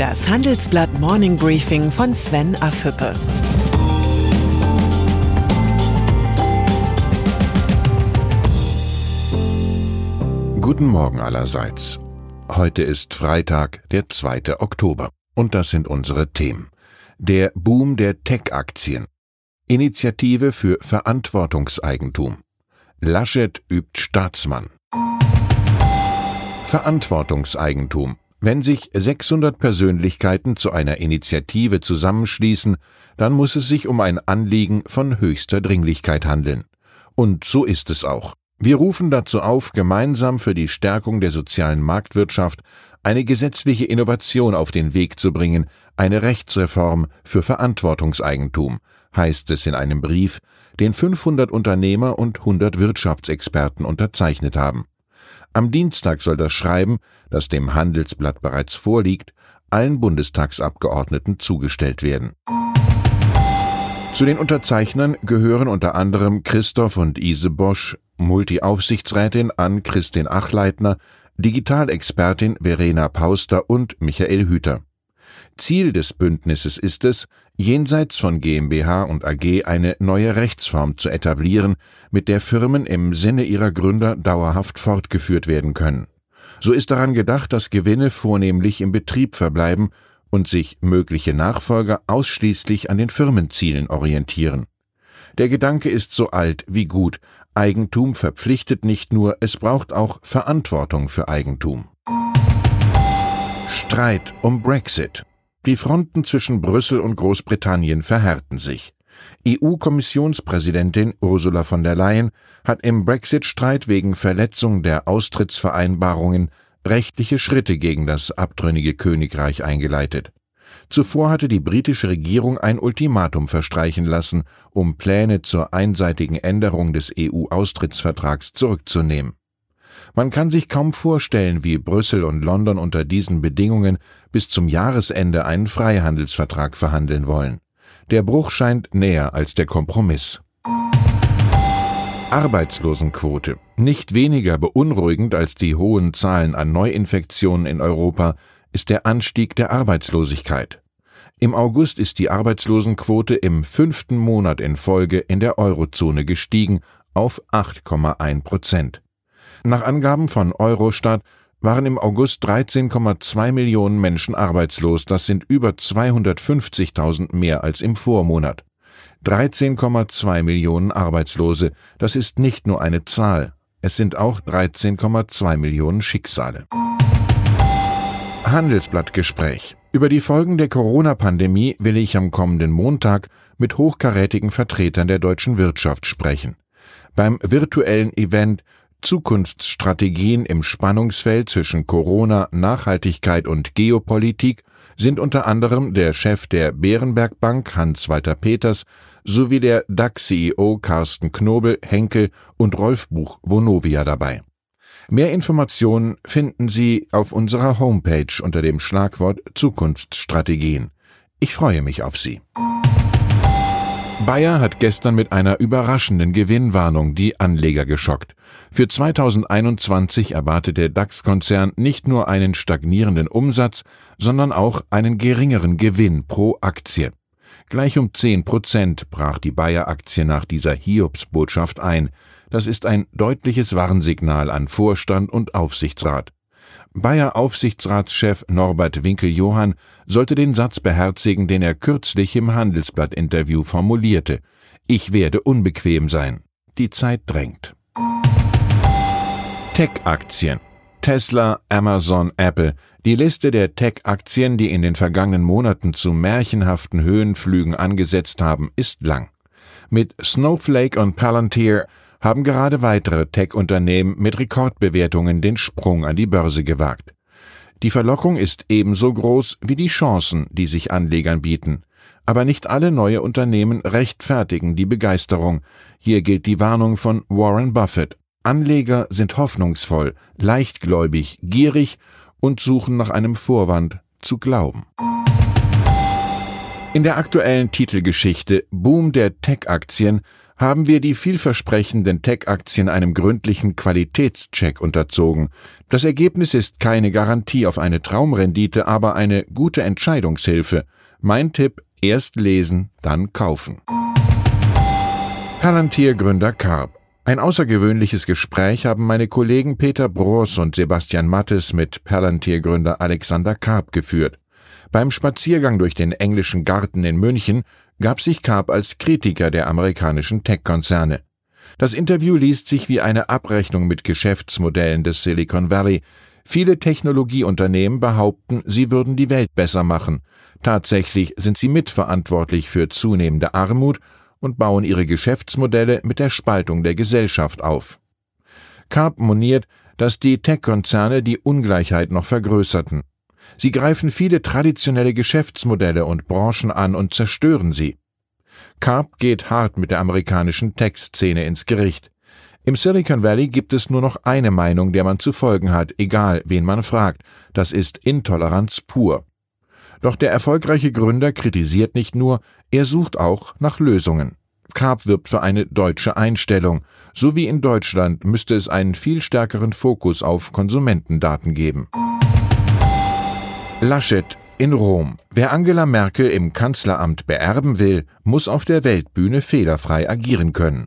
Das Handelsblatt Morning Briefing von Sven Afüppe. Guten Morgen allerseits. Heute ist Freitag, der 2. Oktober. Und das sind unsere Themen. Der Boom der Tech-Aktien. Initiative für Verantwortungseigentum. Laschet übt Staatsmann. Verantwortungseigentum. Wenn sich 600 Persönlichkeiten zu einer Initiative zusammenschließen, dann muss es sich um ein Anliegen von höchster Dringlichkeit handeln. Und so ist es auch. Wir rufen dazu auf, gemeinsam für die Stärkung der sozialen Marktwirtschaft eine gesetzliche Innovation auf den Weg zu bringen, eine Rechtsreform für Verantwortungseigentum, heißt es in einem Brief, den 500 Unternehmer und 100 Wirtschaftsexperten unterzeichnet haben. Am Dienstag soll das Schreiben, das dem Handelsblatt bereits vorliegt, allen Bundestagsabgeordneten zugestellt werden. Zu den Unterzeichnern gehören unter anderem Christoph und Ise Bosch, Multi-Aufsichtsrätin Ann Christin Achleitner, Digitalexpertin Verena Pauster und Michael Hüter. Ziel des Bündnisses ist es, jenseits von GmbH und AG eine neue Rechtsform zu etablieren, mit der Firmen im Sinne ihrer Gründer dauerhaft fortgeführt werden können. So ist daran gedacht, dass Gewinne vornehmlich im Betrieb verbleiben und sich mögliche Nachfolger ausschließlich an den Firmenzielen orientieren. Der Gedanke ist so alt wie gut. Eigentum verpflichtet nicht nur, es braucht auch Verantwortung für Eigentum. Streit um Brexit. Die Fronten zwischen Brüssel und Großbritannien verhärten sich. EU-Kommissionspräsidentin Ursula von der Leyen hat im Brexit-Streit wegen Verletzung der Austrittsvereinbarungen rechtliche Schritte gegen das abtrünnige Königreich eingeleitet. Zuvor hatte die britische Regierung ein Ultimatum verstreichen lassen, um Pläne zur einseitigen Änderung des EU-Austrittsvertrags zurückzunehmen. Man kann sich kaum vorstellen, wie Brüssel und London unter diesen Bedingungen bis zum Jahresende einen Freihandelsvertrag verhandeln wollen. Der Bruch scheint näher als der Kompromiss. Arbeitslosenquote. Nicht weniger beunruhigend als die hohen Zahlen an Neuinfektionen in Europa ist der Anstieg der Arbeitslosigkeit. Im August ist die Arbeitslosenquote im fünften Monat in Folge in der Eurozone gestiegen auf 8,1 Prozent. Nach Angaben von Eurostat waren im August 13,2 Millionen Menschen arbeitslos, das sind über 250.000 mehr als im Vormonat. 13,2 Millionen Arbeitslose, das ist nicht nur eine Zahl, es sind auch 13,2 Millionen Schicksale. Handelsblattgespräch. Über die Folgen der Corona-Pandemie will ich am kommenden Montag mit hochkarätigen Vertretern der deutschen Wirtschaft sprechen. Beim virtuellen Event Zukunftsstrategien im Spannungsfeld zwischen Corona, Nachhaltigkeit und Geopolitik sind unter anderem der Chef der Bärenberg Bank Hans-Walter Peters sowie der DAX-CEO Carsten Knobel, Henkel und Rolf Buch Vonovia dabei. Mehr Informationen finden Sie auf unserer Homepage unter dem Schlagwort Zukunftsstrategien. Ich freue mich auf Sie. Bayer hat gestern mit einer überraschenden Gewinnwarnung die Anleger geschockt. Für 2021 erwartet der DAX-Konzern nicht nur einen stagnierenden Umsatz, sondern auch einen geringeren Gewinn pro Aktie. Gleich um 10 Prozent brach die Bayer-Aktie nach dieser Hiobsbotschaft ein. Das ist ein deutliches Warnsignal an Vorstand und Aufsichtsrat. Bayer-Aufsichtsratschef Norbert Winkel-Johann sollte den Satz beherzigen, den er kürzlich im Handelsblatt-Interview formulierte. Ich werde unbequem sein. Die Zeit drängt. Tech-Aktien. Tesla, Amazon, Apple. Die Liste der Tech-Aktien, die in den vergangenen Monaten zu märchenhaften Höhenflügen angesetzt haben, ist lang. Mit Snowflake und Palantir haben gerade weitere Tech-Unternehmen mit Rekordbewertungen den Sprung an die Börse gewagt. Die Verlockung ist ebenso groß wie die Chancen, die sich Anlegern bieten. Aber nicht alle neue Unternehmen rechtfertigen die Begeisterung. Hier gilt die Warnung von Warren Buffett. Anleger sind hoffnungsvoll, leichtgläubig, gierig und suchen nach einem Vorwand zu glauben. In der aktuellen Titelgeschichte Boom der Tech-Aktien haben wir die vielversprechenden Tech-Aktien einem gründlichen Qualitätscheck unterzogen. Das Ergebnis ist keine Garantie auf eine Traumrendite, aber eine gute Entscheidungshilfe. Mein Tipp, erst lesen, dann kaufen. Palantir-Gründer Karp. Ein außergewöhnliches Gespräch haben meine Kollegen Peter Broers und Sebastian Mattes mit Palantir-Gründer Alexander Karp geführt. Beim Spaziergang durch den englischen Garten in München gab sich Karp als Kritiker der amerikanischen Tech-Konzerne. Das Interview liest sich wie eine Abrechnung mit Geschäftsmodellen des Silicon Valley. Viele Technologieunternehmen behaupten, sie würden die Welt besser machen. Tatsächlich sind sie mitverantwortlich für zunehmende Armut und bauen ihre Geschäftsmodelle mit der Spaltung der Gesellschaft auf. Karp moniert, dass die Tech-Konzerne die Ungleichheit noch vergrößerten. Sie greifen viele traditionelle Geschäftsmodelle und Branchen an und zerstören sie. Karp geht hart mit der amerikanischen Tech-Szene ins Gericht. Im Silicon Valley gibt es nur noch eine Meinung, der man zu folgen hat, egal wen man fragt. Das ist Intoleranz pur. Doch der erfolgreiche Gründer kritisiert nicht nur, er sucht auch nach Lösungen. Karp wirbt für eine deutsche Einstellung. So wie in Deutschland müsste es einen viel stärkeren Fokus auf Konsumentendaten geben. Laschet in Rom. Wer Angela Merkel im Kanzleramt beerben will, muss auf der Weltbühne fehlerfrei agieren können.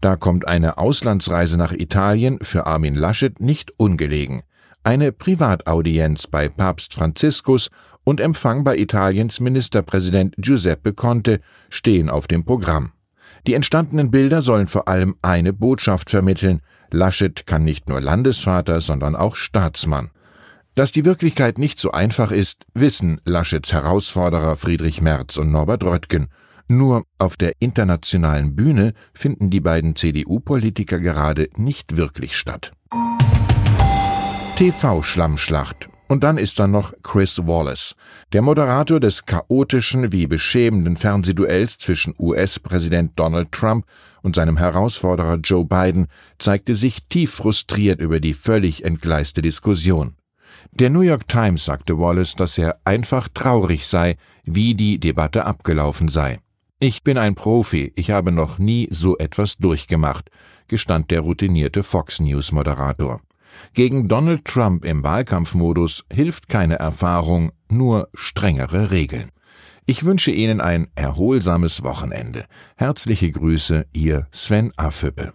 Da kommt eine Auslandsreise nach Italien für Armin Laschet nicht ungelegen. Eine Privataudienz bei Papst Franziskus und Empfang bei Italiens Ministerpräsident Giuseppe Conte stehen auf dem Programm. Die entstandenen Bilder sollen vor allem eine Botschaft vermitteln. Laschet kann nicht nur Landesvater, sondern auch Staatsmann. Dass die Wirklichkeit nicht so einfach ist, wissen Laschets Herausforderer Friedrich Merz und Norbert Röttgen. Nur auf der internationalen Bühne finden die beiden CDU-Politiker gerade nicht wirklich statt. TV-Schlammschlacht. Und dann ist da noch Chris Wallace, der Moderator des chaotischen wie beschämenden Fernsehduells zwischen US-Präsident Donald Trump und seinem Herausforderer Joe Biden, zeigte sich tief frustriert über die völlig entgleiste Diskussion. Der New York Times sagte Wallace, dass er einfach traurig sei, wie die Debatte abgelaufen sei. Ich bin ein Profi, ich habe noch nie so etwas durchgemacht, gestand der routinierte Fox News Moderator. Gegen Donald Trump im Wahlkampfmodus hilft keine Erfahrung, nur strengere Regeln. Ich wünsche Ihnen ein erholsames Wochenende. Herzliche Grüße, Ihr Sven Affüppe.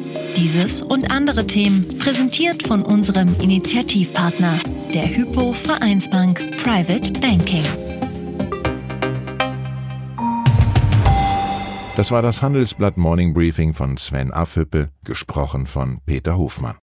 Dieses und andere Themen präsentiert von unserem Initiativpartner, der Hypo Vereinsbank Private Banking. Das war das Handelsblatt Morning Briefing von Sven Affüppe, gesprochen von Peter Hofmann.